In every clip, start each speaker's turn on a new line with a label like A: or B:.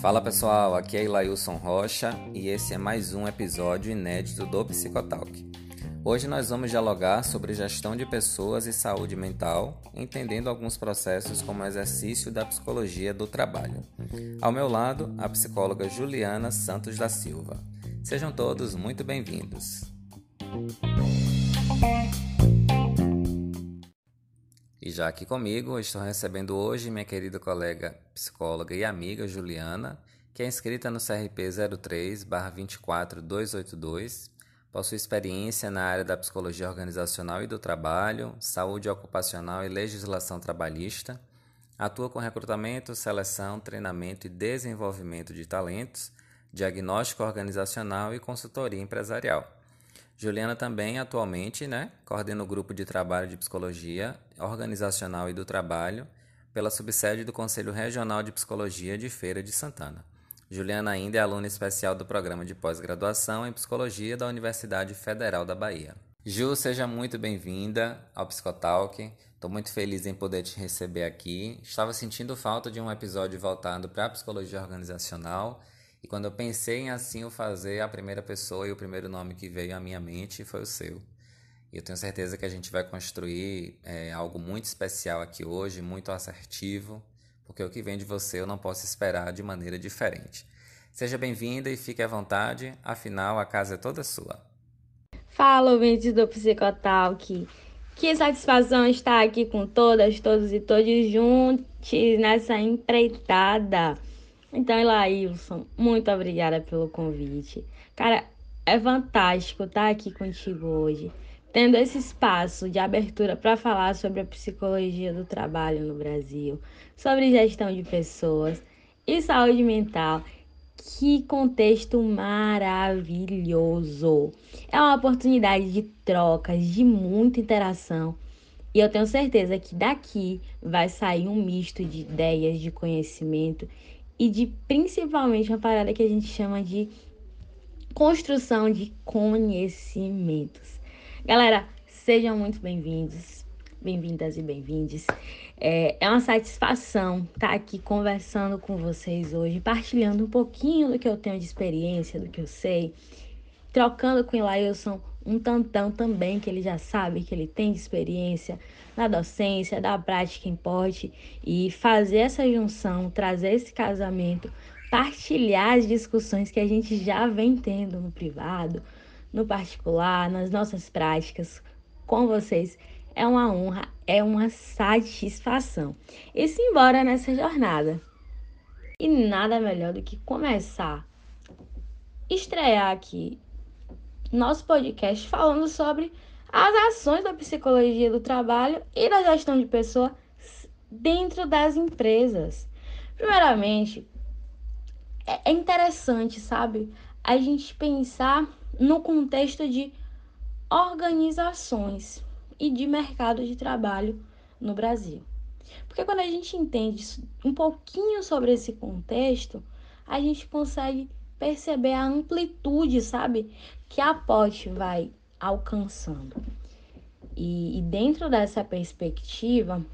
A: Fala pessoal, aqui é Ilailson Rocha e esse é mais um episódio inédito do Psicotalk. Hoje nós vamos dialogar sobre gestão de pessoas e saúde mental, entendendo alguns processos como exercício da psicologia do trabalho. Ao meu lado, a psicóloga Juliana Santos da Silva. Sejam todos muito bem-vindos. E já aqui comigo, estou recebendo hoje minha querida colega psicóloga e amiga Juliana, que é inscrita no CRP 03-24282, possui experiência na área da psicologia organizacional e do trabalho, saúde ocupacional e legislação trabalhista, atua com recrutamento, seleção, treinamento e desenvolvimento de talentos, diagnóstico organizacional e consultoria empresarial. Juliana também atualmente né, coordena o grupo de trabalho de psicologia organizacional e do trabalho pela subsede do Conselho Regional de Psicologia de Feira de Santana. Juliana ainda é aluna especial do programa de pós-graduação em psicologia da Universidade Federal da Bahia. Ju, seja muito bem-vinda ao Psicotalk. Estou muito feliz em poder te receber aqui. Estava sentindo falta de um episódio voltado para a psicologia organizacional e quando eu pensei em assim o fazer, a primeira pessoa e o primeiro nome que veio à minha mente foi o seu. E eu tenho certeza que a gente vai construir é, algo muito especial aqui hoje, muito assertivo, porque o que vem de você eu não posso esperar de maneira diferente. Seja bem-vinda e fique à vontade, afinal a casa é toda sua.
B: Fala, ouvintes do Psicotalk. Que satisfação estar aqui com todas, todos e todos juntos nessa empreitada. Então, Elailson, muito obrigada pelo convite. Cara, é fantástico estar aqui contigo hoje, tendo esse espaço de abertura para falar sobre a psicologia do trabalho no Brasil, sobre gestão de pessoas e saúde mental. Que contexto maravilhoso! É uma oportunidade de trocas, de muita interação. E eu tenho certeza que daqui vai sair um misto de ideias, de conhecimento e de principalmente uma parada que a gente chama de construção de conhecimentos. Galera, sejam muito bem-vindos, bem-vindas e bem-vindes. É, é uma satisfação estar aqui conversando com vocês hoje, partilhando um pouquinho do que eu tenho de experiência, do que eu sei, trocando com o Ilailson um tantão também, que ele já sabe que ele tem experiência na docência, da prática em porte e fazer essa junção, trazer esse casamento, partilhar as discussões que a gente já vem tendo no privado, no particular, nas nossas práticas com vocês. É uma honra, é uma satisfação. E se embora nessa jornada. E nada melhor do que começar, estrear aqui nosso podcast falando sobre as ações da psicologia do trabalho e da gestão de pessoas dentro das empresas. Primeiramente, é interessante, sabe, a gente pensar no contexto de organizações e de mercado de trabalho no Brasil. Porque quando a gente entende um pouquinho sobre esse contexto, a gente consegue perceber a amplitude, sabe, que a POT vai alcançando. E, e dentro dessa perspectiva,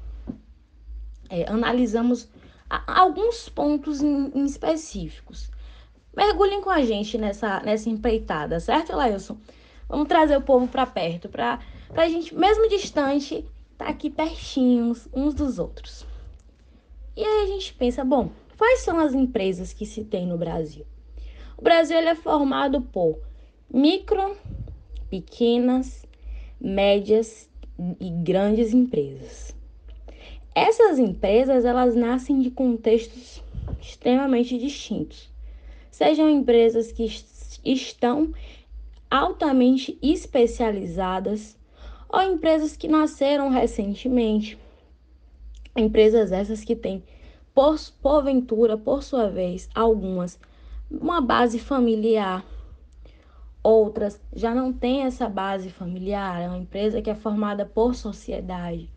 B: é, analisamos a, alguns pontos em, em, específicos. Mergulhem com a gente nessa, nessa empreitada, certo, Lailson? Vamos trazer o povo para perto, para a gente, mesmo distante, tá aqui pertinhos uns dos outros. E aí a gente pensa, bom, quais são as empresas que se tem no Brasil? O Brasil é formado por micro, pequenas, médias e grandes empresas. Essas empresas elas nascem de contextos extremamente distintos. Sejam empresas que estão altamente especializadas ou empresas que nasceram recentemente. Empresas essas que têm, por, porventura, por sua vez, algumas uma base familiar. Outras já não têm essa base familiar, é uma empresa que é formada por sociedade.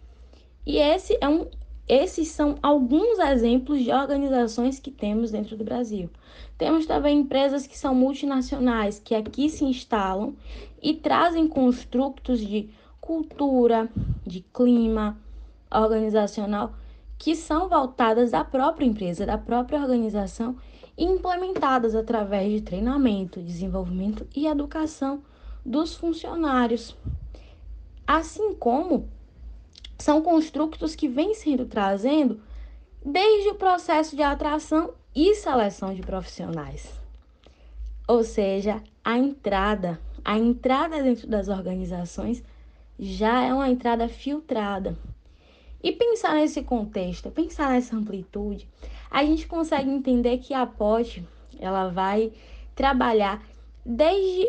B: E esse é um, esses são alguns exemplos de organizações que temos dentro do Brasil. Temos também empresas que são multinacionais, que aqui se instalam e trazem construtos de cultura, de clima, organizacional que são voltadas da própria empresa, da própria organização e implementadas através de treinamento, desenvolvimento e educação dos funcionários. Assim como são construtos que vêm sendo trazendo desde o processo de atração e seleção de profissionais. Ou seja, a entrada, a entrada dentro das organizações já é uma entrada filtrada. E pensar nesse contexto, pensar nessa amplitude, a gente consegue entender que a POT ela vai trabalhar desde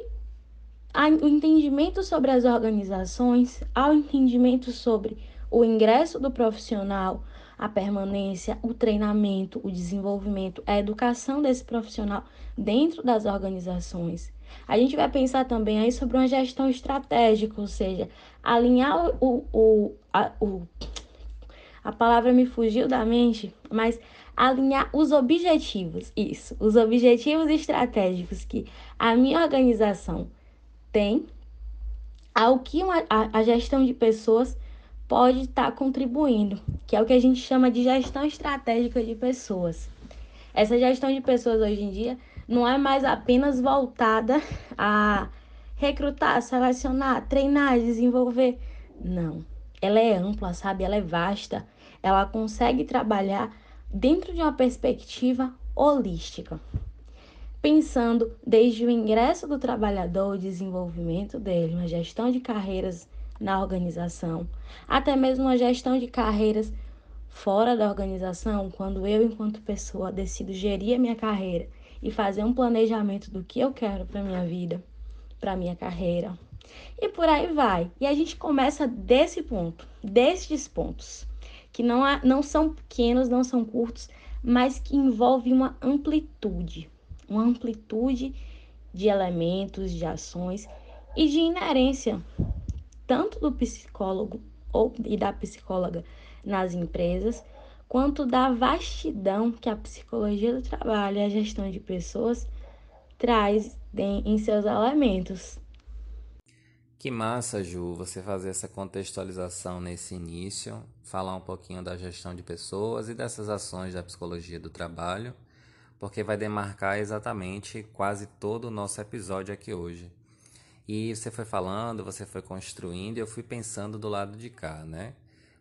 B: o entendimento sobre as organizações ao entendimento sobre o ingresso do profissional, a permanência, o treinamento, o desenvolvimento, a educação desse profissional dentro das organizações. A gente vai pensar também aí sobre uma gestão estratégica, ou seja, alinhar o, o, a, o, a palavra me fugiu da mente, mas alinhar os objetivos, isso, os objetivos estratégicos que a minha organização tem ao que uma, a, a gestão de pessoas pode estar tá contribuindo, que é o que a gente chama de gestão estratégica de pessoas. Essa gestão de pessoas hoje em dia não é mais apenas voltada a recrutar, selecionar, treinar, desenvolver. Não. Ela é ampla, sabe? Ela é vasta. Ela consegue trabalhar dentro de uma perspectiva holística. Pensando desde o ingresso do trabalhador, o desenvolvimento dele, uma gestão de carreiras na organização, até mesmo uma gestão de carreiras fora da organização, quando eu, enquanto pessoa, decido gerir a minha carreira e fazer um planejamento do que eu quero para minha vida, para minha carreira. E por aí vai. E a gente começa desse ponto, destes pontos, que não, há, não são pequenos, não são curtos, mas que envolvem uma amplitude, uma amplitude de elementos, de ações e de inerência tanto do psicólogo ou e da psicóloga nas empresas, quanto da vastidão que a psicologia do trabalho e a gestão de pessoas traz em seus elementos.
A: Que massa, Ju, você fazer essa contextualização nesse início, falar um pouquinho da gestão de pessoas e dessas ações da psicologia do trabalho, porque vai demarcar exatamente quase todo o nosso episódio aqui hoje. E você foi falando, você foi construindo, e eu fui pensando do lado de cá, né?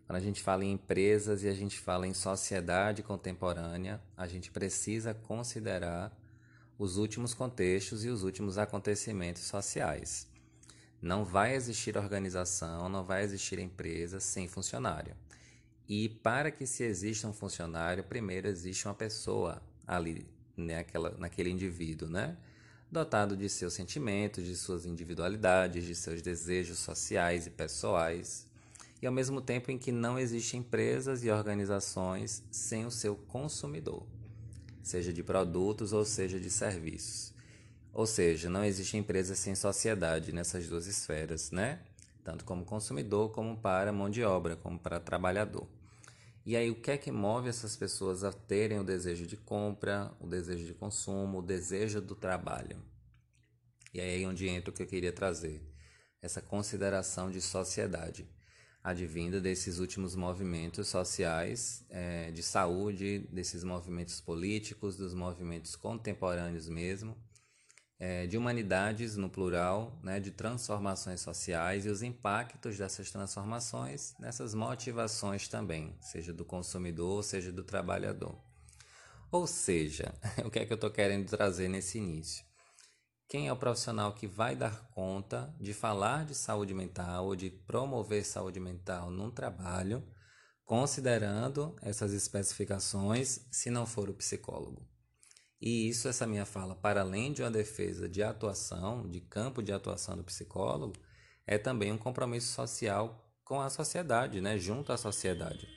A: Quando a gente fala em empresas e a gente fala em sociedade contemporânea, a gente precisa considerar os últimos contextos e os últimos acontecimentos sociais. Não vai existir organização, não vai existir empresa sem funcionário. E para que se exista um funcionário, primeiro existe uma pessoa ali, né, naquele indivíduo, né? Dotado de seus sentimentos, de suas individualidades, de seus desejos sociais e pessoais, e ao mesmo tempo em que não existem empresas e organizações sem o seu consumidor, seja de produtos ou seja de serviços. Ou seja, não existe empresa sem sociedade nessas duas esferas, né? Tanto como consumidor, como para mão de obra, como para trabalhador. E aí, o que é que move essas pessoas a terem o desejo de compra, o desejo de consumo, o desejo do trabalho? E aí é onde entra o que eu queria trazer, essa consideração de sociedade, advinda desses últimos movimentos sociais é, de saúde, desses movimentos políticos, dos movimentos contemporâneos mesmo, é, de humanidades no plural, né, de transformações sociais e os impactos dessas transformações nessas motivações também, seja do consumidor, seja do trabalhador. Ou seja, o que é que eu estou querendo trazer nesse início? Quem é o profissional que vai dar conta de falar de saúde mental ou de promover saúde mental num trabalho, considerando essas especificações, se não for o psicólogo? E isso, essa minha fala, para além de uma defesa de atuação, de campo de atuação do psicólogo, é também um compromisso social com a sociedade, né? junto à sociedade.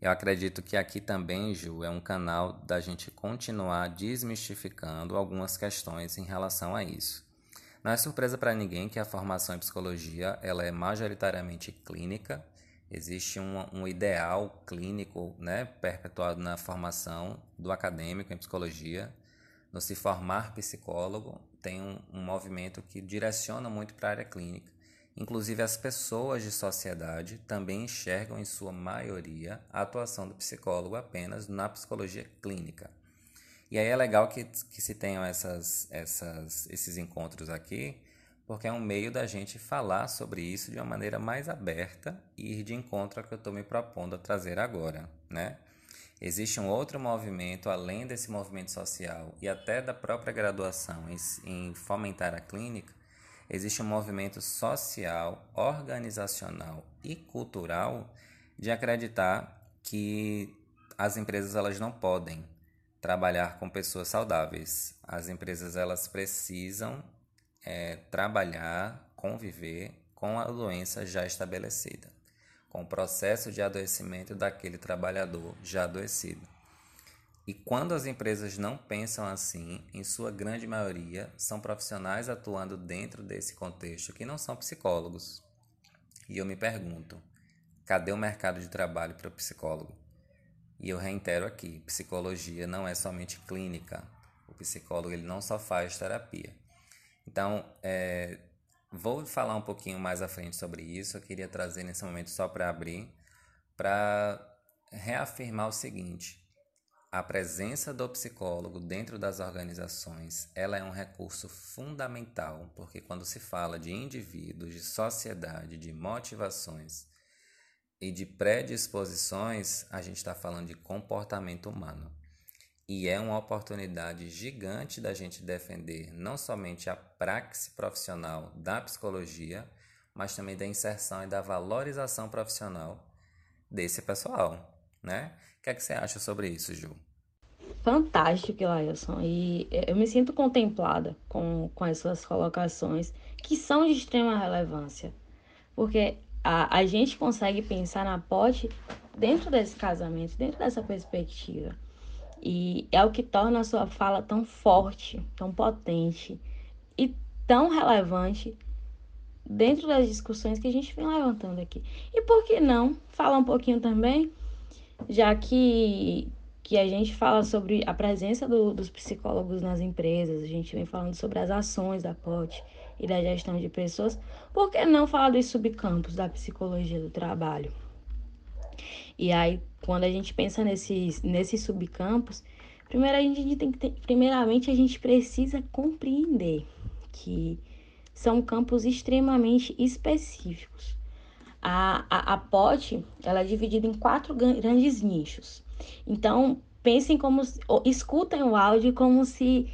A: Eu acredito que aqui também, Ju, é um canal da gente continuar desmistificando algumas questões em relação a isso. Não é surpresa para ninguém que a formação em psicologia ela é majoritariamente clínica Existe um, um ideal clínico né, perpetuado na formação do acadêmico em psicologia. No se formar psicólogo, tem um, um movimento que direciona muito para a área clínica. Inclusive, as pessoas de sociedade também enxergam, em sua maioria, a atuação do psicólogo apenas na psicologia clínica. E aí é legal que, que se tenham essas, essas, esses encontros aqui, porque é um meio da gente falar sobre isso de uma maneira mais aberta e ir de encontro ao que eu estou me propondo a trazer agora, né? Existe um outro movimento, além desse movimento social e até da própria graduação em, em fomentar a clínica, existe um movimento social, organizacional e cultural de acreditar que as empresas elas não podem trabalhar com pessoas saudáveis. As empresas elas precisam é, trabalhar, conviver com a doença já estabelecida, com o processo de adoecimento daquele trabalhador já adoecido. E quando as empresas não pensam assim, em sua grande maioria, são profissionais atuando dentro desse contexto que não são psicólogos. E eu me pergunto: cadê o mercado de trabalho para o psicólogo? E eu reitero aqui: psicologia não é somente clínica. O psicólogo ele não só faz terapia. Então, é, vou falar um pouquinho mais à frente sobre isso. Eu queria trazer nesse momento só para abrir, para reafirmar o seguinte a presença do psicólogo dentro das organizações, ela é um recurso fundamental, porque quando se fala de indivíduos, de sociedade, de motivações e de predisposições, a gente está falando de comportamento humano. E é uma oportunidade gigante da gente defender não somente a praxe profissional da psicologia, mas também da inserção e da valorização profissional desse pessoal, né? O que é que você acha sobre isso, Ju?
B: Fantástico, Lailson. E eu me sinto contemplada com, com as suas colocações, que são de extrema relevância. Porque a, a gente consegue pensar na pote dentro desse casamento, dentro dessa perspectiva. E é o que torna a sua fala tão forte, tão potente e tão relevante dentro das discussões que a gente vem levantando aqui. E por que não falar um pouquinho também já que, que a gente fala sobre a presença do, dos psicólogos nas empresas, a gente vem falando sobre as ações da POT e da gestão de pessoas, por que não falar dos subcampos da psicologia do trabalho? E aí, quando a gente pensa nesses, nesses subcampos, primeiro a gente tem que ter, primeiramente a gente precisa compreender que são campos extremamente específicos. A, a, a pote, ela é dividida em quatro grandes nichos. Então, pensem como, escutem o áudio como se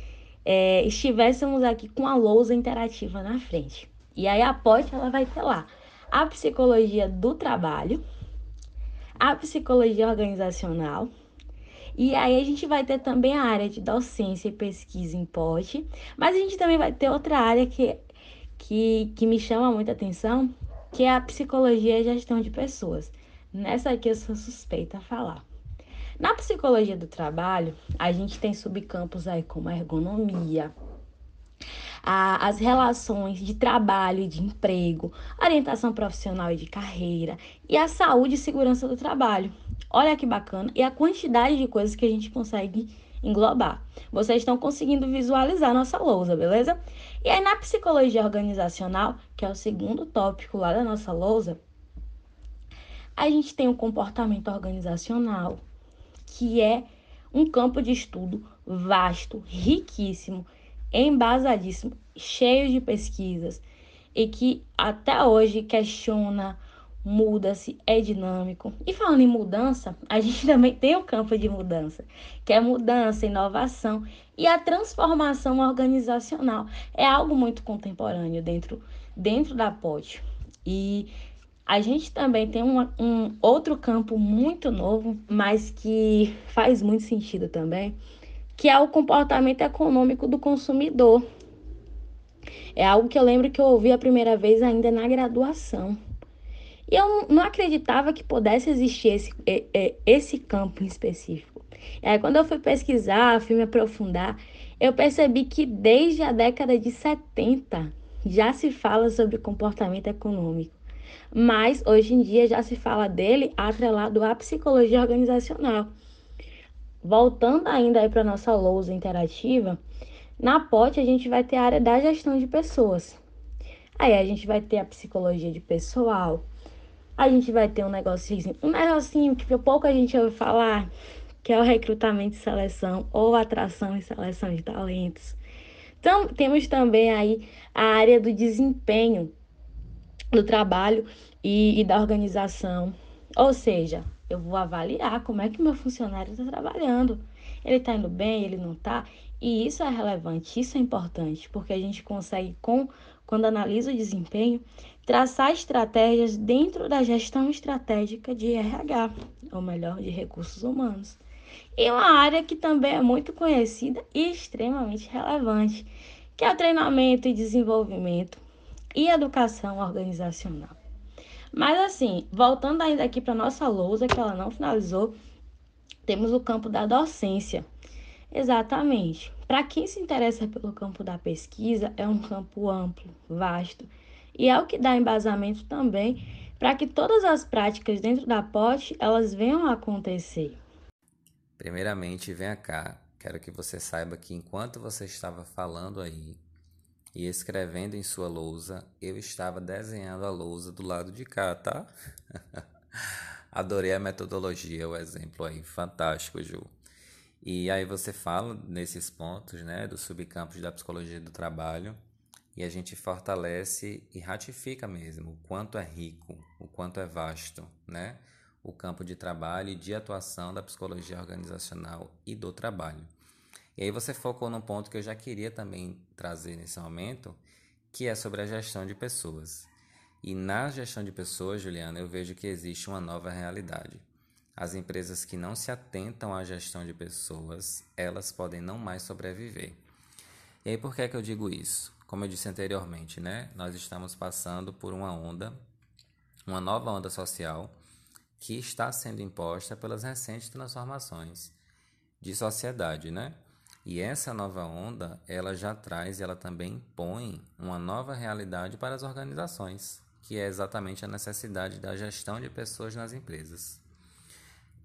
B: é, estivéssemos aqui com a lousa interativa na frente. E aí a pote, ela vai ter lá a psicologia do trabalho, a psicologia organizacional, e aí a gente vai ter também a área de docência e pesquisa em pote, mas a gente também vai ter outra área que, que, que me chama muita atenção, que é a psicologia e gestão de pessoas. Nessa aqui eu sou suspeita a falar. Na psicologia do trabalho, a gente tem subcampos aí como a ergonomia, a, as relações de trabalho e de emprego, orientação profissional e de carreira e a saúde e segurança do trabalho. Olha que bacana e a quantidade de coisas que a gente consegue englobar. Vocês estão conseguindo visualizar nossa lousa, beleza? E aí, na psicologia organizacional, que é o segundo tópico lá da nossa lousa, a gente tem o comportamento organizacional, que é um campo de estudo vasto, riquíssimo, embasadíssimo, cheio de pesquisas e que até hoje questiona muda-se, é dinâmico. E falando em mudança, a gente também tem o campo de mudança, que é mudança, inovação e a transformação organizacional. É algo muito contemporâneo dentro, dentro da POT. E a gente também tem um, um outro campo muito novo, mas que faz muito sentido também, que é o comportamento econômico do consumidor. É algo que eu lembro que eu ouvi a primeira vez ainda na graduação. E eu não acreditava que pudesse existir esse, esse campo em específico. E aí, quando eu fui pesquisar, fui me aprofundar, eu percebi que desde a década de 70 já se fala sobre comportamento econômico. Mas hoje em dia já se fala dele atrelado à psicologia organizacional. Voltando ainda aí para nossa lousa interativa, na POT a gente vai ter a área da gestão de pessoas. Aí a gente vai ter a psicologia de pessoal, a gente vai ter um negocinho, um negocinho que pouco a gente ouve falar, que é o recrutamento e seleção, ou atração e seleção de talentos. Então, temos também aí a área do desempenho do trabalho e, e da organização. Ou seja, eu vou avaliar como é que meu funcionário está trabalhando. Ele está indo bem, ele não está. E isso é relevante, isso é importante, porque a gente consegue, com, quando analisa o desempenho, traçar estratégias dentro da gestão estratégica de RH, ou melhor, de recursos humanos. E uma área que também é muito conhecida e extremamente relevante, que é o treinamento e desenvolvimento e educação organizacional. Mas assim, voltando ainda aqui para nossa lousa, que ela não finalizou, temos o campo da docência. Exatamente. Para quem se interessa pelo campo da pesquisa, é um campo amplo, vasto, e é o que dá embasamento também para que todas as práticas dentro da POT elas venham a acontecer.
A: Primeiramente, venha cá. Quero que você saiba que enquanto você estava falando aí e escrevendo em sua lousa, eu estava desenhando a lousa do lado de cá, tá? Adorei a metodologia, o exemplo aí, fantástico, Ju. E aí você fala nesses pontos, né, dos subcampos da psicologia do trabalho, e a gente fortalece e ratifica mesmo o quanto é rico, o quanto é vasto, né? O campo de trabalho e de atuação da psicologia organizacional e do trabalho. E aí você focou num ponto que eu já queria também trazer nesse momento, que é sobre a gestão de pessoas. E na gestão de pessoas, Juliana, eu vejo que existe uma nova realidade. As empresas que não se atentam à gestão de pessoas, elas podem não mais sobreviver. E aí por que é que eu digo isso? Como eu disse anteriormente, né? Nós estamos passando por uma onda, uma nova onda social que está sendo imposta pelas recentes transformações de sociedade, né? E essa nova onda, ela já traz, ela também impõe uma nova realidade para as organizações, que é exatamente a necessidade da gestão de pessoas nas empresas.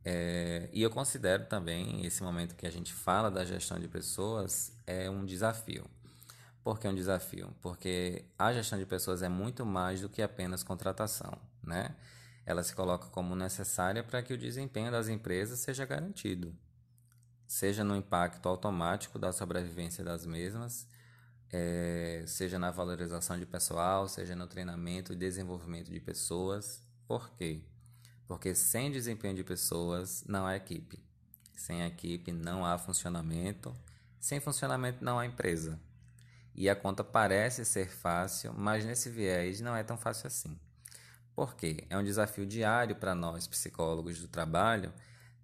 A: É, e eu considero também esse momento que a gente fala da gestão de pessoas é um desafio. Por que um desafio? Porque a gestão de pessoas é muito mais do que apenas contratação, né? Ela se coloca como necessária para que o desempenho das empresas seja garantido seja no impacto automático da sobrevivência das mesmas, é, seja na valorização de pessoal, seja no treinamento e desenvolvimento de pessoas. Por quê? Porque sem desempenho de pessoas não há equipe. Sem equipe não há funcionamento. Sem funcionamento não há empresa. E a conta parece ser fácil, mas nesse viés não é tão fácil assim. Por quê? É um desafio diário para nós, psicólogos do trabalho,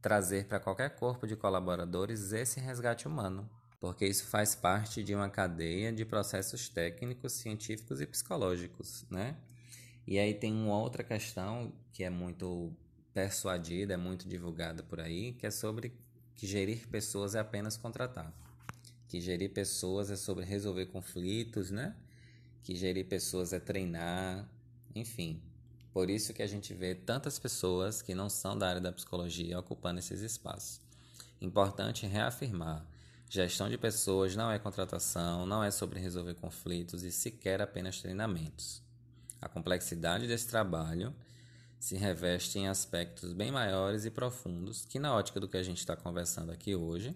A: trazer para qualquer corpo de colaboradores esse resgate humano, porque isso faz parte de uma cadeia de processos técnicos, científicos e psicológicos, né? E aí tem uma outra questão que é muito persuadida, é muito divulgada por aí, que é sobre que gerir pessoas é apenas contratar. Que gerir pessoas é sobre resolver conflitos, né? Que gerir pessoas é treinar, enfim, por isso que a gente vê tantas pessoas que não são da área da psicologia ocupando esses espaços. Importante reafirmar: gestão de pessoas não é contratação, não é sobre resolver conflitos e sequer apenas treinamentos. A complexidade desse trabalho se reveste em aspectos bem maiores e profundos que, na ótica do que a gente está conversando aqui hoje,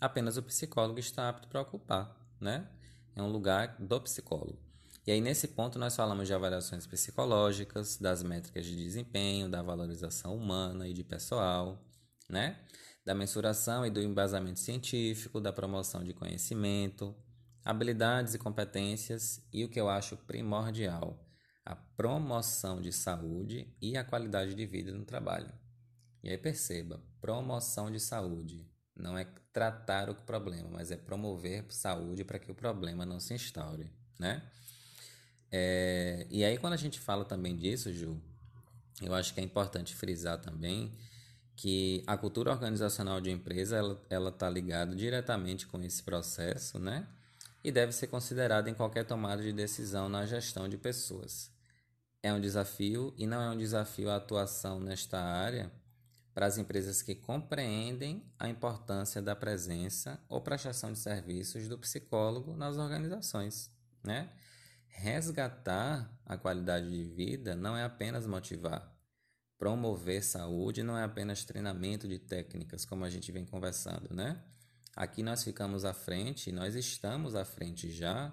A: apenas o psicólogo está apto para ocupar, né? É um lugar do psicólogo. E aí, nesse ponto, nós falamos de avaliações psicológicas, das métricas de desempenho, da valorização humana e de pessoal, né? Da mensuração e do embasamento científico, da promoção de conhecimento, habilidades e competências e o que eu acho primordial, a promoção de saúde e a qualidade de vida no trabalho. E aí perceba, promoção de saúde não é tratar o problema, mas é promover saúde para que o problema não se instaure, né? É, e aí, quando a gente fala também disso, Ju, eu acho que é importante frisar também que a cultura organizacional de empresa ela está ligada diretamente com esse processo, né? E deve ser considerada em qualquer tomada de decisão na gestão de pessoas. É um desafio e não é um desafio a atuação nesta área para as empresas que compreendem a importância da presença ou prestação de serviços do psicólogo nas organizações, né? Resgatar a qualidade de vida não é apenas motivar. Promover saúde não é apenas treinamento de técnicas, como a gente vem conversando, né? Aqui nós ficamos à frente, nós estamos à frente já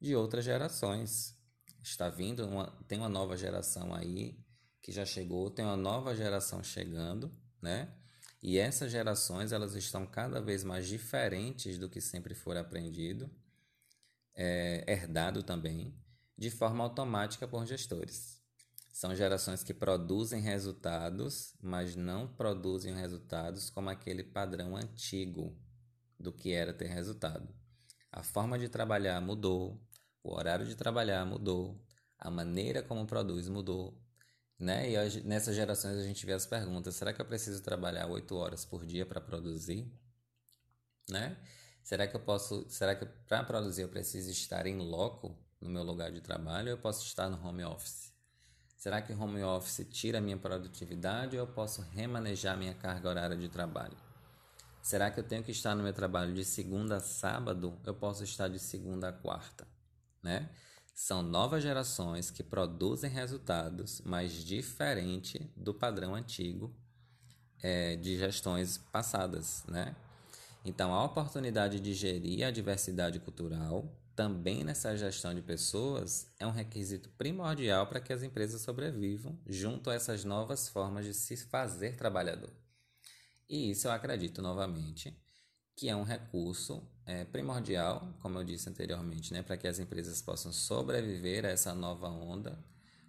A: de outras gerações. Está vindo, uma, tem uma nova geração aí que já chegou, tem uma nova geração chegando, né? E essas gerações elas estão cada vez mais diferentes do que sempre foi aprendido, é, herdado também, de forma automática por gestores. São gerações que produzem resultados, mas não produzem resultados como aquele padrão antigo do que era ter resultado. A forma de trabalhar mudou, o horário de trabalhar mudou, a maneira como produz mudou, né? E nessas gerações a gente vê as perguntas: será que eu preciso trabalhar oito horas por dia para produzir? Né? Será que eu posso? Será que para produzir eu preciso estar em loco no meu lugar de trabalho ou eu posso estar no home office? Será que home office tira a minha produtividade ou eu posso remanejar minha carga horária de trabalho? Será que eu tenho que estar no meu trabalho de segunda a sábado? Eu posso estar de segunda a quarta, né? São novas gerações que produzem resultados, mas diferente do padrão antigo é, de gestões passadas, né? Então, a oportunidade de gerir a diversidade cultural, também nessa gestão de pessoas, é um requisito primordial para que as empresas sobrevivam junto a essas novas formas de se fazer trabalhador. E isso eu acredito novamente que é um recurso é, primordial, como eu disse anteriormente, né, para que as empresas possam sobreviver a essa nova onda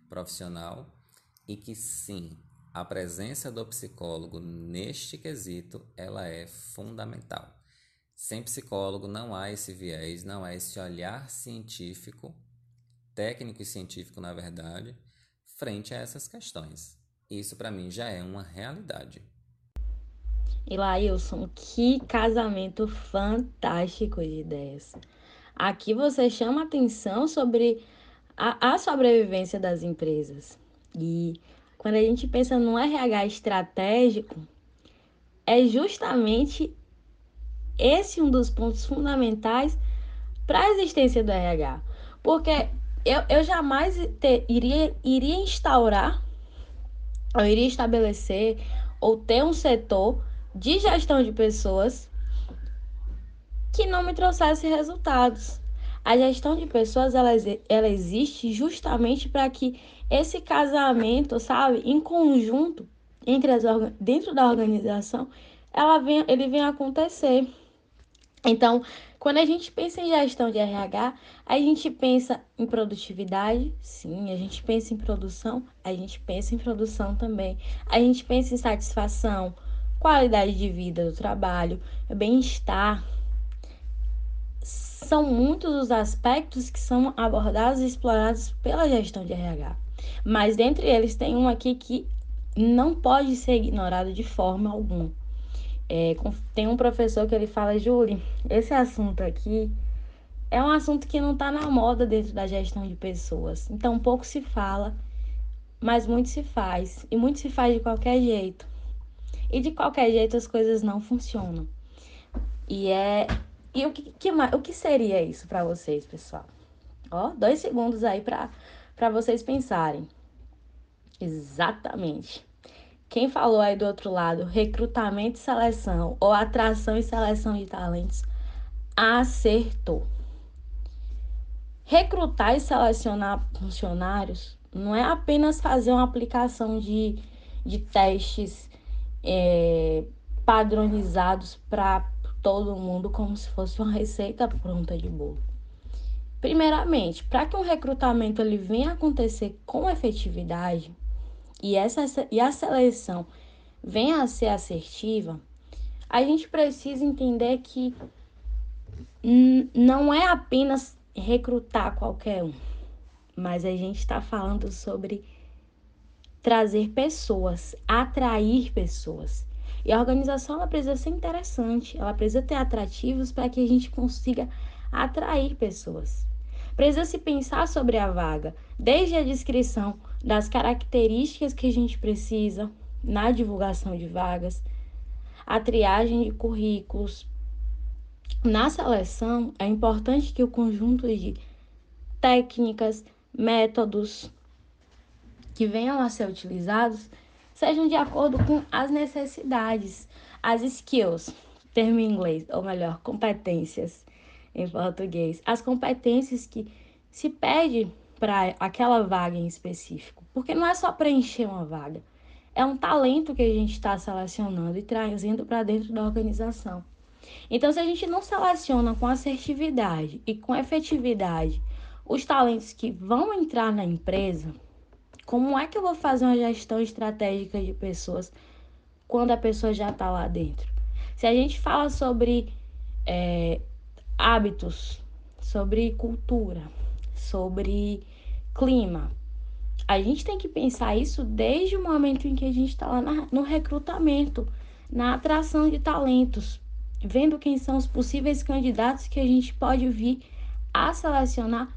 A: profissional e que sim, a presença do psicólogo neste quesito ela é fundamental. Sem psicólogo não há esse viés, não há esse olhar científico, técnico e científico na verdade, frente a essas questões. Isso para mim já é uma realidade.
B: E Lailson, que casamento fantástico de ideias. Aqui você chama atenção sobre a, a sobrevivência das empresas. E quando a gente pensa no RH estratégico, é justamente esse um dos pontos fundamentais para a existência do RH. Porque eu, eu jamais ter, iria, iria instaurar, ou iria estabelecer, ou ter um setor de gestão de pessoas que não me trouxesse resultados. A gestão de pessoas ela, ela existe justamente para que esse casamento, sabe, em conjunto entre as dentro da organização, ela vem, ele vem acontecer. Então, quando a gente pensa em gestão de RH, a gente pensa em produtividade, sim, a gente pensa em produção, a gente pensa em produção também. A gente pensa em satisfação, qualidade de vida do trabalho, bem-estar. São muitos os aspectos que são abordados e explorados pela gestão de RH. Mas dentre eles tem um aqui que não pode ser ignorado de forma alguma. É, tem um professor que ele fala, Julie, esse assunto aqui é um assunto que não está na moda dentro da gestão de pessoas. Então pouco se fala, mas muito se faz. E muito se faz de qualquer jeito. E de qualquer jeito as coisas não funcionam. E é. E o que, que, o que seria isso para vocês, pessoal? Ó, dois segundos aí para vocês pensarem. Exatamente. Quem falou aí do outro lado, recrutamento e seleção, ou atração e seleção de talentos, acertou. Recrutar e selecionar funcionários não é apenas fazer uma aplicação de, de testes é, padronizados para todo mundo como se fosse uma receita pronta de bolo. Primeiramente, para que um recrutamento ele venha acontecer com efetividade e, essa, e a seleção venha a ser assertiva, a gente precisa entender que não é apenas recrutar qualquer um, mas a gente está falando sobre trazer pessoas, atrair pessoas. E a organização ela precisa ser interessante, ela precisa ter atrativos para que a gente consiga atrair pessoas. Precisa se pensar sobre a vaga, desde a descrição das características que a gente precisa na divulgação de vagas, a triagem de currículos. Na seleção, é importante que o conjunto de técnicas, métodos que venham a ser utilizados sejam de acordo com as necessidades, as skills, termo em inglês, ou melhor, competências em português, as competências que se pede para aquela vaga em específico, porque não é só preencher uma vaga, é um talento que a gente está selecionando e trazendo para dentro da organização. Então, se a gente não seleciona com assertividade e com efetividade os talentos que vão entrar na empresa, como é que eu vou fazer uma gestão estratégica de pessoas quando a pessoa já está lá dentro? Se a gente fala sobre é, hábitos, sobre cultura, sobre clima, a gente tem que pensar isso desde o momento em que a gente está lá na, no recrutamento, na atração de talentos, vendo quem são os possíveis candidatos que a gente pode vir a selecionar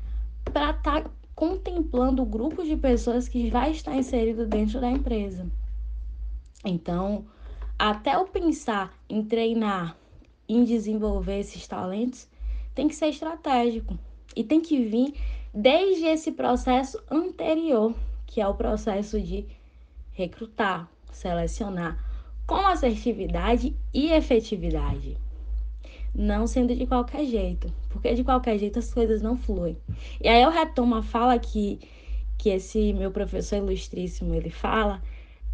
B: para estar tá contemplando o grupo de pessoas que vai estar inserido dentro da empresa. Então, até eu pensar em treinar, em desenvolver esses talentos, tem que ser estratégico e tem que vir desde esse processo anterior, que é o processo de recrutar, selecionar com assertividade e efetividade não sendo de qualquer jeito, porque de qualquer jeito as coisas não fluem. E aí eu retomo a fala que, que esse meu professor ilustríssimo ele fala,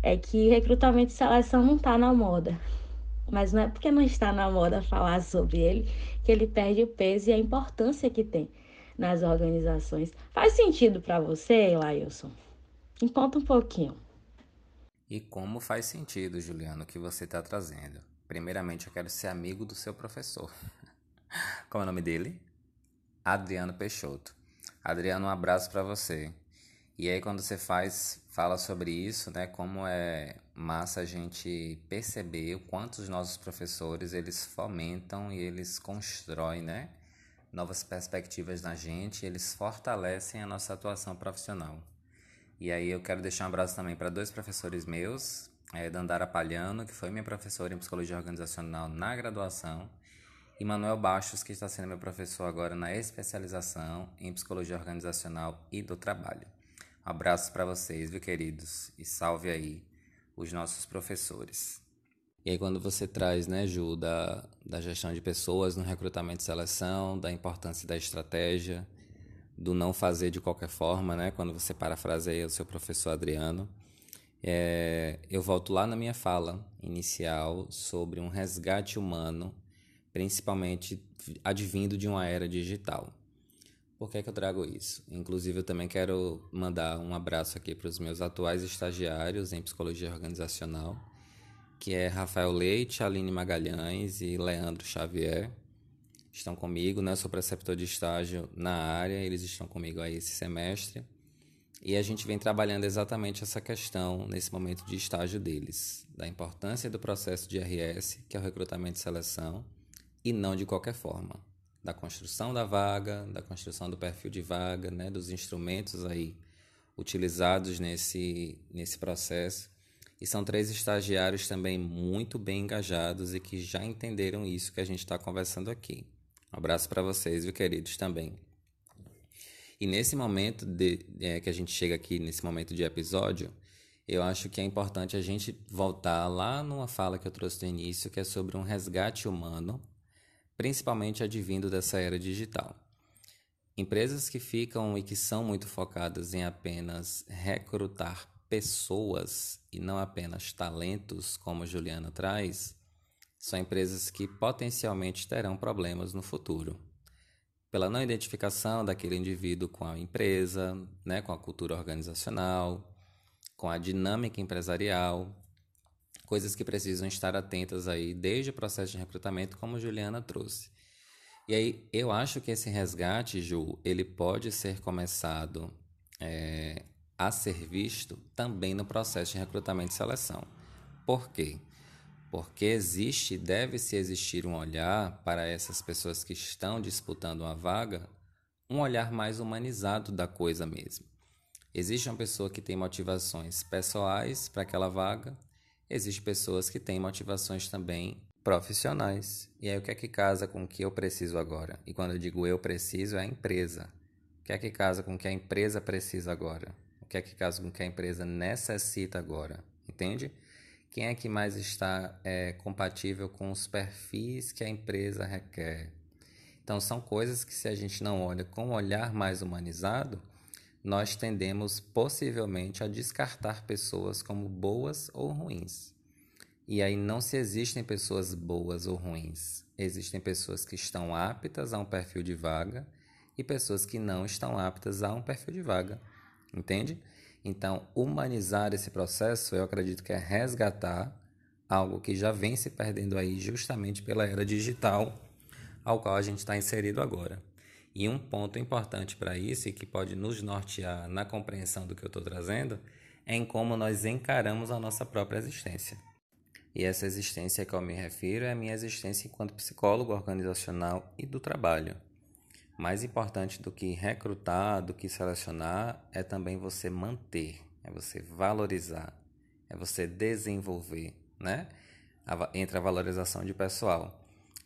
B: é que recrutamento e seleção não está na moda. Mas não é porque não está na moda falar sobre ele que ele perde o peso e a importância que tem nas organizações. Faz sentido para você, Lailson? Me conta um pouquinho.
A: E como faz sentido, Juliano, o que você está trazendo? Primeiramente, eu quero ser amigo do seu professor. Como é o nome dele? Adriano Peixoto. Adriano, um abraço para você. E aí quando você faz, fala sobre isso, né, como é massa a gente perceber o quanto os nossos professores, eles fomentam e eles constroem, né, novas perspectivas na gente, eles fortalecem a nossa atuação profissional. E aí eu quero deixar um abraço também para dois professores meus, é, Dandara Palhano, que foi minha professora em psicologia organizacional na graduação, e Manuel Baixos, que está sendo meu professor agora na especialização em psicologia organizacional e do trabalho. Abraço para vocês, viu, queridos? E salve aí os nossos professores. E aí, quando você traz, né, Ju, da, da gestão de pessoas no recrutamento e seleção, da importância da estratégia, do não fazer de qualquer forma, né, quando você parafraseia o seu professor Adriano, é, eu volto lá na minha fala inicial sobre um resgate humano, principalmente advindo de uma era digital. Por que, é que eu trago isso? Inclusive, eu também quero mandar um abraço aqui para os meus atuais estagiários em psicologia organizacional, que é Rafael Leite, Aline Magalhães e Leandro Xavier. Estão comigo, né? Eu sou preceptor de estágio na área, eles estão comigo aí esse semestre. E a gente vem trabalhando exatamente essa questão nesse momento de estágio deles, da importância do processo de RS, que é o recrutamento e seleção, e não de qualquer forma, da construção da vaga, da construção do perfil de vaga, né, dos instrumentos aí utilizados nesse, nesse processo. E são três estagiários também muito bem engajados e que já entenderam isso que a gente está conversando aqui. Um abraço para vocês, viu, queridos, também. E nesse momento de, é, que a gente chega aqui, nesse momento de episódio, eu acho que é importante a gente voltar lá numa fala que eu trouxe no início, que é sobre um resgate humano, principalmente advindo dessa era digital. Empresas que ficam e que são muito focadas em apenas recrutar pessoas e não apenas talentos, como a Juliana traz, são empresas que potencialmente terão problemas no futuro pela não identificação daquele indivíduo com a empresa, né, com a cultura organizacional, com a dinâmica empresarial, coisas que precisam estar atentas aí desde o processo de recrutamento, como Juliana trouxe. E aí eu acho que esse resgate, Ju, ele pode ser começado é, a ser visto também no processo de recrutamento e seleção. Por quê? Porque existe, deve-se existir um olhar para essas pessoas que estão disputando uma vaga, um olhar mais humanizado da coisa mesmo. Existe uma pessoa que tem motivações pessoais para aquela vaga, existe pessoas que têm motivações também profissionais. E aí o que é que casa com o que eu preciso agora? E quando eu digo eu preciso, é a empresa. que é que casa com o que a empresa precisa agora? O que é que casa com o que a empresa necessita agora? Entende? Quem é que mais está é, compatível com os perfis que a empresa requer? Então, são coisas que, se a gente não olha com um olhar mais humanizado, nós tendemos possivelmente a descartar pessoas como boas ou ruins. E aí não se existem pessoas boas ou ruins. Existem pessoas que estão aptas a um perfil de vaga e pessoas que não estão aptas a um perfil de vaga. Entende? Então, humanizar esse processo, eu acredito que é resgatar algo que já vem se perdendo aí justamente pela era digital ao qual a gente está inserido agora. E um ponto importante para isso e que pode nos nortear na compreensão do que eu estou trazendo é em como nós encaramos a nossa própria existência. E essa existência que eu me refiro é a minha existência enquanto psicólogo organizacional e do trabalho. Mais importante do que recrutar, do que selecionar, é também você manter, é você valorizar, é você desenvolver, né? Entre a valorização de pessoal.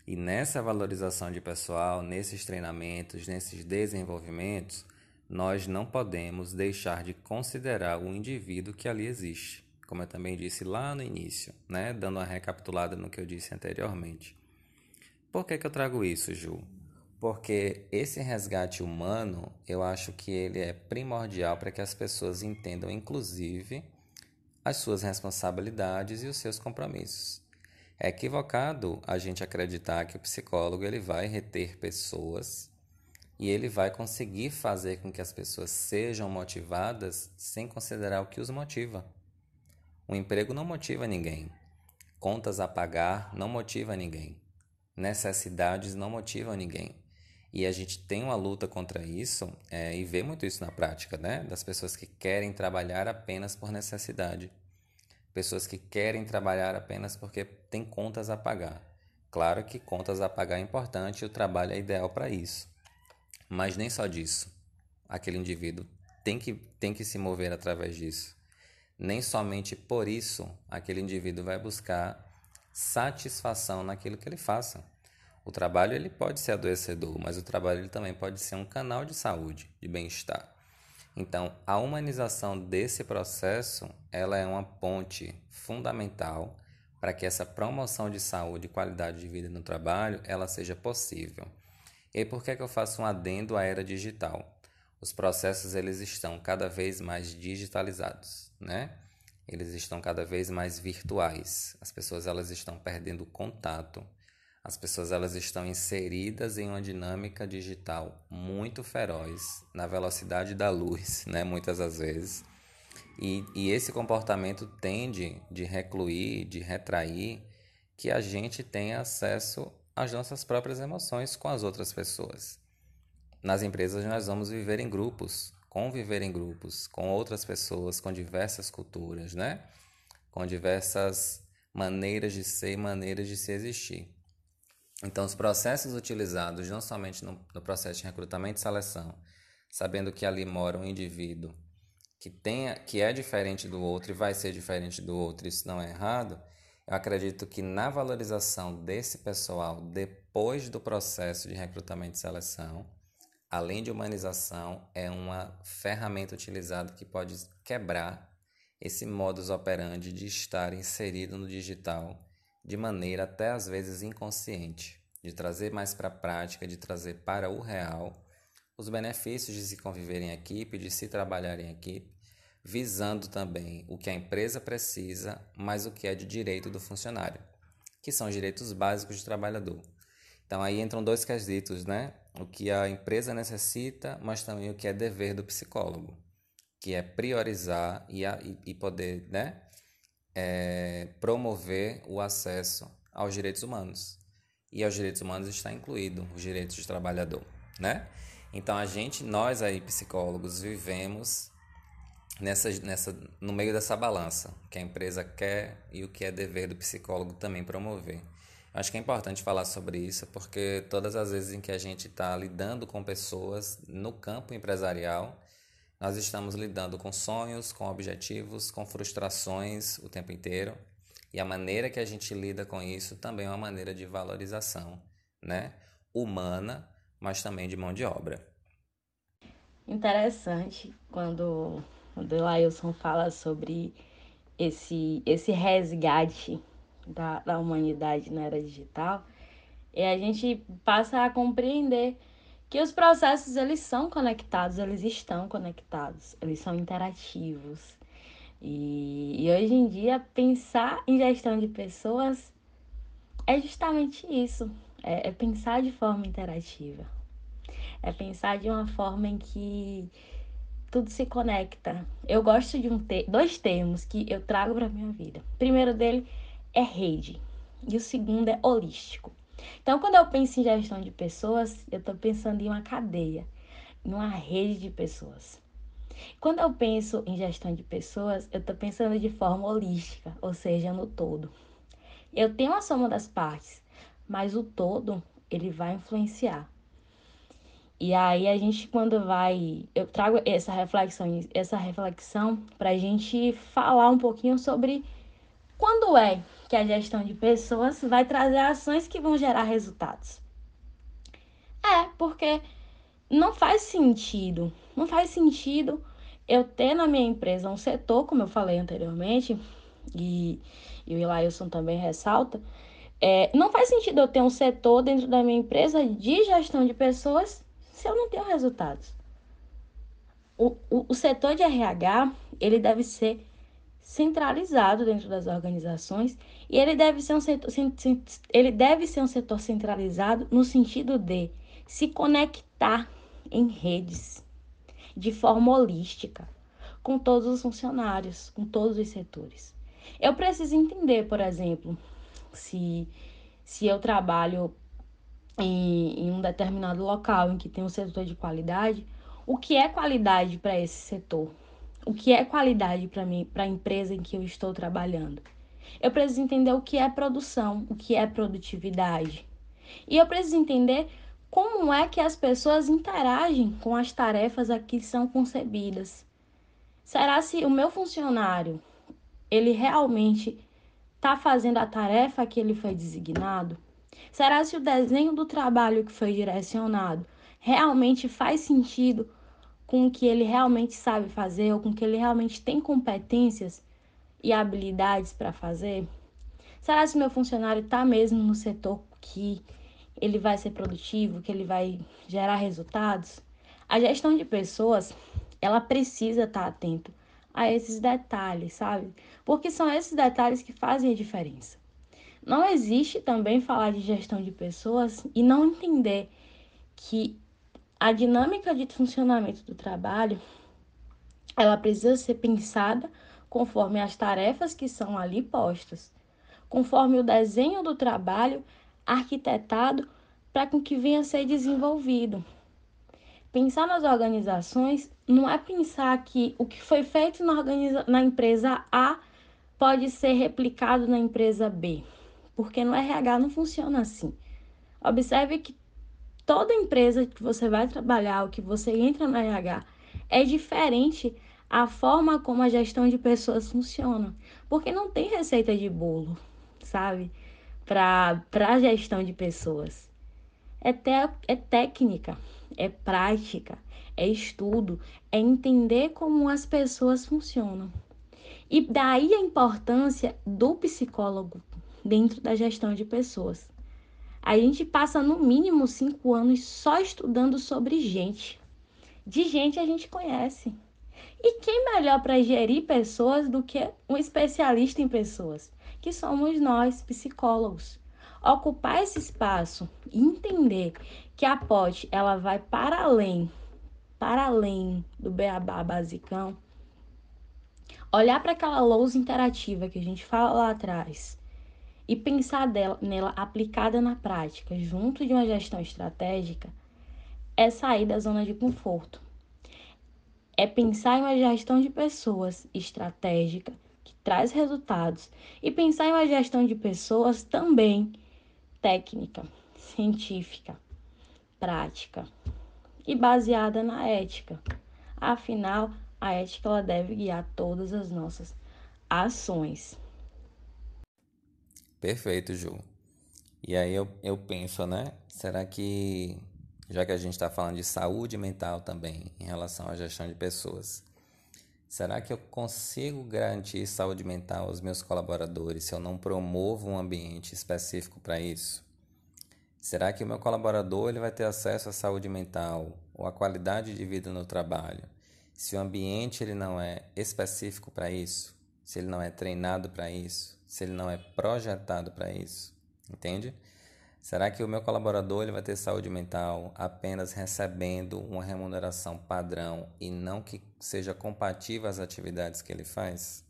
A: E nessa valorização de pessoal, nesses treinamentos, nesses desenvolvimentos, nós não podemos deixar de considerar o indivíduo que ali existe como eu também disse lá no início, né? dando uma recapitulada no que eu disse anteriormente. Por que, que eu trago isso, Ju? Porque esse resgate humano, eu acho que ele é primordial para que as pessoas entendam, inclusive, as suas responsabilidades e os seus compromissos. É equivocado a gente acreditar que o psicólogo ele vai reter pessoas e ele vai conseguir fazer com que as pessoas sejam motivadas sem considerar o que os motiva. O emprego não motiva ninguém. Contas a pagar não motiva ninguém. Necessidades não motivam ninguém. E a gente tem uma luta contra isso é, e vê muito isso na prática, né? Das pessoas que querem trabalhar apenas por necessidade. Pessoas que querem trabalhar apenas porque tem contas a pagar. Claro que contas a pagar é importante e o trabalho é ideal para isso. Mas nem só disso. Aquele indivíduo tem que, tem que se mover através disso nem somente por isso aquele indivíduo vai buscar satisfação naquilo que ele faça. O trabalho ele pode ser adoecedor, mas o trabalho ele também pode ser um canal de saúde, de bem-estar. Então, a humanização desse processo, ela é uma ponte fundamental para que essa promoção de saúde e qualidade de vida no trabalho, ela seja possível. E por que, que eu faço um adendo à era digital? os processos eles estão cada vez mais digitalizados, né? Eles estão cada vez mais virtuais. As pessoas elas estão perdendo contato. As pessoas elas estão inseridas em uma dinâmica digital muito feroz, na velocidade da luz, né? Muitas das vezes. E, e esse comportamento tende de recluir, de retrair, que a gente tenha acesso às nossas próprias emoções com as outras pessoas. Nas empresas, nós vamos viver em grupos, conviver em grupos, com outras pessoas, com diversas culturas, né? Com diversas maneiras de ser e maneiras de se existir. Então, os processos utilizados, não somente no, no processo de recrutamento e seleção, sabendo que ali mora um indivíduo que, tenha, que é diferente do outro e vai ser diferente do outro, isso não é errado, eu acredito que na valorização desse pessoal depois do processo de recrutamento e seleção, além de humanização, é uma ferramenta utilizada que pode quebrar esse modus operandi de estar inserido no digital de maneira até às vezes inconsciente, de trazer mais para a prática, de trazer para o real os benefícios de se conviver em equipe, de se trabalhar em equipe, visando também o que a empresa precisa, mas o que é de direito do funcionário, que são os direitos básicos do trabalhador. Então aí entram dois quesitos, né? O que a empresa necessita, mas também o que é dever do psicólogo, que é priorizar e, a, e, poder, né? É, promover o acesso aos direitos humanos. E aos direitos humanos está incluído os direitos do trabalhador, né? Então a gente, nós aí psicólogos, vivemos nessa, nessa, no meio dessa balança, que a empresa quer e o que é dever do psicólogo também promover. Acho que é importante falar sobre isso, porque todas as vezes em que a gente está lidando com pessoas no campo empresarial, nós estamos lidando com sonhos, com objetivos, com frustrações o tempo inteiro. E a maneira que a gente lida com isso também é uma maneira de valorização, né? Humana, mas também de mão de obra.
B: interessante quando, o Lailson fala sobre esse, esse resgate da, da humanidade na era digital, e a gente passa a compreender que os processos eles são conectados, eles estão conectados, eles são interativos. E, e hoje em dia pensar em gestão de pessoas é justamente isso, é, é pensar de forma interativa, é pensar de uma forma em que tudo se conecta. Eu gosto de um te dois termos que eu trago para minha vida. O primeiro dele é rede e o segundo é holístico. Então, quando eu penso em gestão de pessoas, eu estou pensando em uma cadeia, em uma rede de pessoas. Quando eu penso em gestão de pessoas, eu estou pensando de forma holística, ou seja, no todo. Eu tenho a soma das partes, mas o todo ele vai influenciar. E aí a gente quando vai, eu trago essa reflexão, essa reflexão para a gente falar um pouquinho sobre quando é que a gestão de pessoas vai trazer ações que vão gerar resultados. É, porque não faz sentido, não faz sentido eu ter na minha empresa um setor, como eu falei anteriormente, e, e o Ilailson também ressalta, é, não faz sentido eu ter um setor dentro da minha empresa de gestão de pessoas se eu não tenho resultados. O, o, o setor de RH, ele deve ser centralizado dentro das organizações e ele deve ser um setor, ele deve ser um setor centralizado no sentido de se conectar em redes de forma holística com todos os funcionários, com todos os setores. Eu preciso entender, por exemplo, se, se eu trabalho em, em um determinado local em que tem um setor de qualidade, o que é qualidade para esse setor? O que é qualidade para mim, para a empresa em que eu estou trabalhando. Eu preciso entender o que é produção, o que é produtividade. E eu preciso entender como é que as pessoas interagem com as tarefas aqui que são concebidas. Será se o meu funcionário ele realmente está fazendo a tarefa que ele foi designado? Será se o desenho do trabalho que foi direcionado realmente faz sentido com o que ele realmente sabe fazer ou com o que ele realmente tem competências e habilidades para fazer? Será que meu funcionário está mesmo no setor que ele vai ser produtivo, que ele vai gerar resultados? A gestão de pessoas, ela precisa estar tá atento a esses detalhes, sabe? Porque são esses detalhes que fazem a diferença. Não existe também falar de gestão de pessoas e não entender que a dinâmica de funcionamento do trabalho, ela precisa ser pensada conforme as tarefas que são ali postas, conforme o desenho do trabalho arquitetado para que venha a ser desenvolvido. Pensar nas organizações não é pensar que o que foi feito na, na empresa A pode ser replicado na empresa B, porque no RH não funciona assim. Observe que toda empresa que você vai trabalhar, o que você entra na RH, é diferente a forma como a gestão de pessoas funciona. Porque não tem receita de bolo, sabe? Para a gestão de pessoas. É, te, é técnica, é prática, é estudo, é entender como as pessoas funcionam. E daí a importância do psicólogo dentro da gestão de pessoas. A gente passa no mínimo cinco anos só estudando sobre gente. De gente a gente conhece. E quem melhor para gerir pessoas do que um especialista em pessoas, que somos nós, psicólogos. Ocupar esse espaço e entender que a POT ela vai para além, para além do beabá basicão. Olhar para aquela lousa interativa que a gente fala lá atrás e pensar dela, nela aplicada na prática, junto de uma gestão estratégica, é sair da zona de conforto. É pensar em uma gestão de pessoas estratégica, que traz resultados, e pensar em uma gestão de pessoas também técnica, científica, prática e baseada na ética. Afinal, a ética ela deve guiar todas as nossas ações.
A: Perfeito, Ju. E aí eu, eu penso, né? Será que já que a gente está falando de saúde mental também em relação à gestão de pessoas. Será que eu consigo garantir saúde mental aos meus colaboradores se eu não promovo um ambiente específico para isso? Será que o meu colaborador ele vai ter acesso à saúde mental ou à qualidade de vida no trabalho se o ambiente ele não é específico para isso? Se ele não é treinado para isso? Se ele não é projetado para isso? Entende? Será que o meu colaborador ele vai ter saúde mental apenas recebendo uma remuneração padrão e não que seja compatível às atividades que ele faz?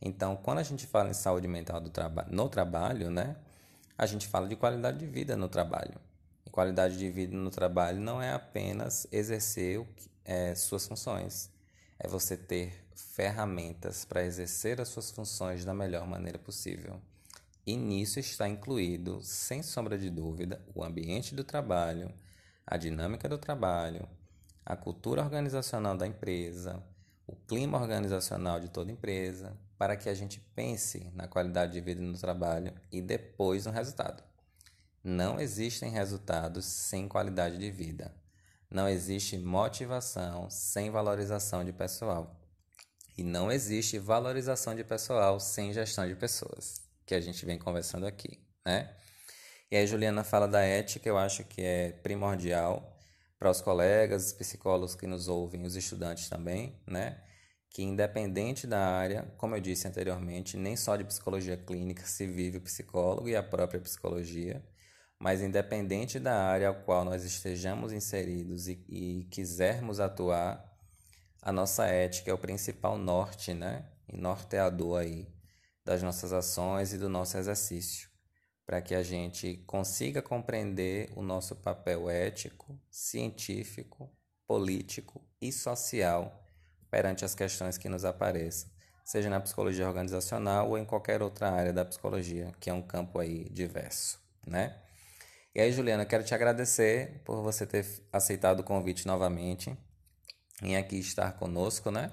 A: Então, quando a gente fala em saúde mental do traba no trabalho, né, a gente fala de qualidade de vida no trabalho. E qualidade de vida no trabalho não é apenas exercer é, suas funções, é você ter ferramentas para exercer as suas funções da melhor maneira possível. E nisso está incluído, sem sombra de dúvida, o ambiente do trabalho, a dinâmica do trabalho, a cultura organizacional da empresa, o clima organizacional de toda empresa, para que a gente pense na qualidade de vida no trabalho e depois no resultado. Não existem resultados sem qualidade de vida. Não existe motivação sem valorização de pessoal. E não existe valorização de pessoal sem gestão de pessoas que a gente vem conversando aqui, né? E aí Juliana fala da ética, eu acho que é primordial para os colegas, os psicólogos que nos ouvem, os estudantes também, né? Que independente da área, como eu disse anteriormente, nem só de psicologia clínica se vive o psicólogo e a própria psicologia, mas independente da área ao qual nós estejamos inseridos e, e quisermos atuar, a nossa ética é o principal norte, né? E norteador aí das nossas ações e do nosso exercício, para que a gente consiga compreender o nosso papel ético, científico, político e social perante as questões que nos apareçam, seja na psicologia organizacional ou em qualquer outra área da psicologia, que é um campo aí diverso, né? E aí, Juliana, quero te agradecer por você ter aceitado o convite novamente em aqui estar conosco, né?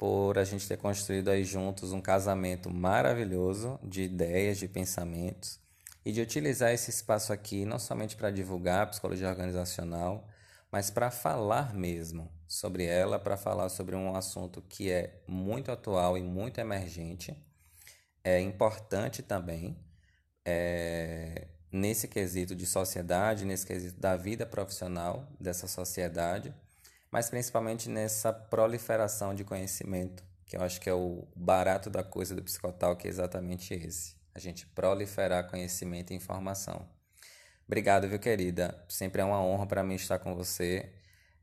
A: por a gente ter construído aí juntos um casamento maravilhoso de ideias, de pensamentos e de utilizar esse espaço aqui não somente para divulgar a psicologia organizacional, mas para falar mesmo sobre ela, para falar sobre um assunto que é muito atual e muito emergente, é importante também é, nesse quesito de sociedade, nesse quesito da vida profissional dessa sociedade mas principalmente nessa proliferação de conhecimento, que eu acho que é o barato da coisa do psicotal, que é exatamente esse: a gente proliferar conhecimento e informação. Obrigado, viu, querida? Sempre é uma honra para mim estar com você.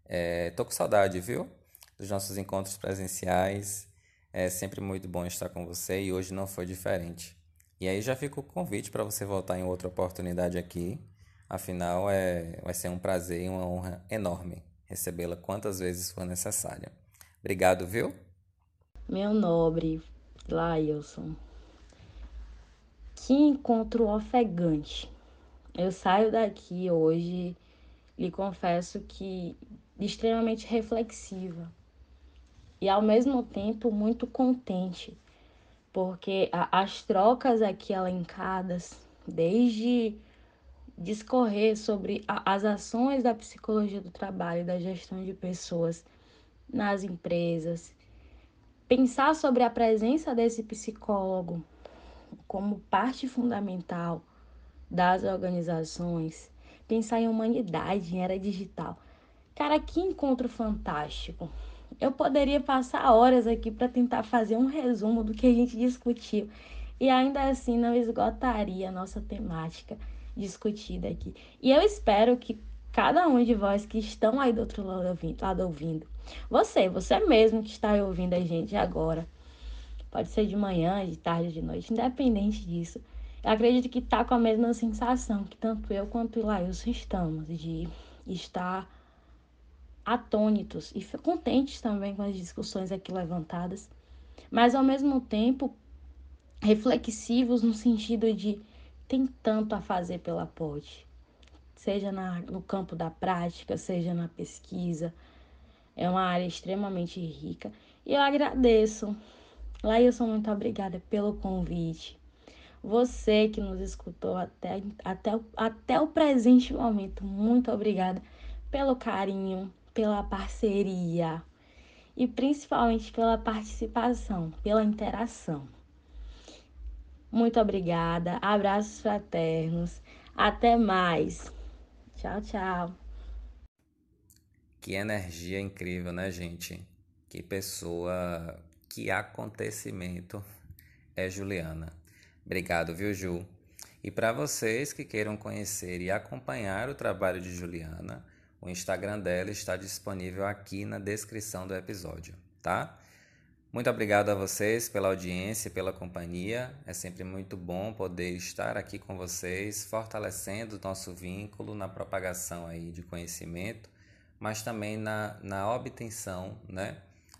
A: É, tô com saudade, viu? Dos nossos encontros presenciais. É sempre muito bom estar com você e hoje não foi diferente. E aí já fica o convite para você voltar em outra oportunidade aqui. Afinal, é, vai ser um prazer e uma honra enorme recebê-la quantas vezes for necessária. Obrigado, viu?
B: Meu nobre Lailson, que encontro ofegante. Eu saio daqui hoje, lhe confesso que extremamente reflexiva e ao mesmo tempo muito contente, porque as trocas aqui elencadas, desde discorrer sobre a, as ações da psicologia do trabalho da gestão de pessoas nas empresas, pensar sobre a presença desse psicólogo como parte fundamental das organizações, pensar em humanidade, em era digital. Cara, que encontro fantástico! Eu poderia passar horas aqui para tentar fazer um resumo do que a gente discutiu. E ainda assim não esgotaria a nossa temática discutida aqui. E eu espero que cada um de vós que estão aí do outro lado ouvindo, lado ouvindo, você, você mesmo que está ouvindo a gente agora, pode ser de manhã, de tarde, de noite, independente disso, eu acredito que está com a mesma sensação que tanto eu quanto o Lailson estamos, de estar atônitos e contentes também com as discussões aqui levantadas, mas ao mesmo tempo reflexivos no sentido de tem tanto a fazer pela POD, seja na, no campo da prática, seja na pesquisa. É uma área extremamente rica e eu agradeço. Lailson, muito obrigada pelo convite. Você que nos escutou até, até, até o presente momento, muito obrigada pelo carinho, pela parceria e principalmente pela participação, pela interação. Muito obrigada, abraços fraternos, até mais. Tchau, tchau.
A: Que energia incrível, né, gente? Que pessoa, que acontecimento é Juliana. Obrigado, viu, Ju? E para vocês que queiram conhecer e acompanhar o trabalho de Juliana, o Instagram dela está disponível aqui na descrição do episódio, tá? Muito obrigado a vocês pela audiência, pela companhia. É sempre muito bom poder estar aqui com vocês, fortalecendo o nosso vínculo na propagação aí de conhecimento, mas também na, na obtenção né,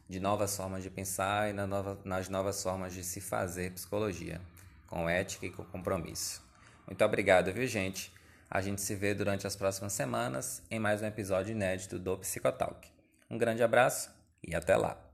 A: de novas formas de pensar e na nova, nas novas formas de se fazer psicologia, com ética e com compromisso. Muito obrigado, viu, gente? A gente se vê durante as próximas semanas em mais um episódio inédito do Psicotalk. Um grande abraço e até lá!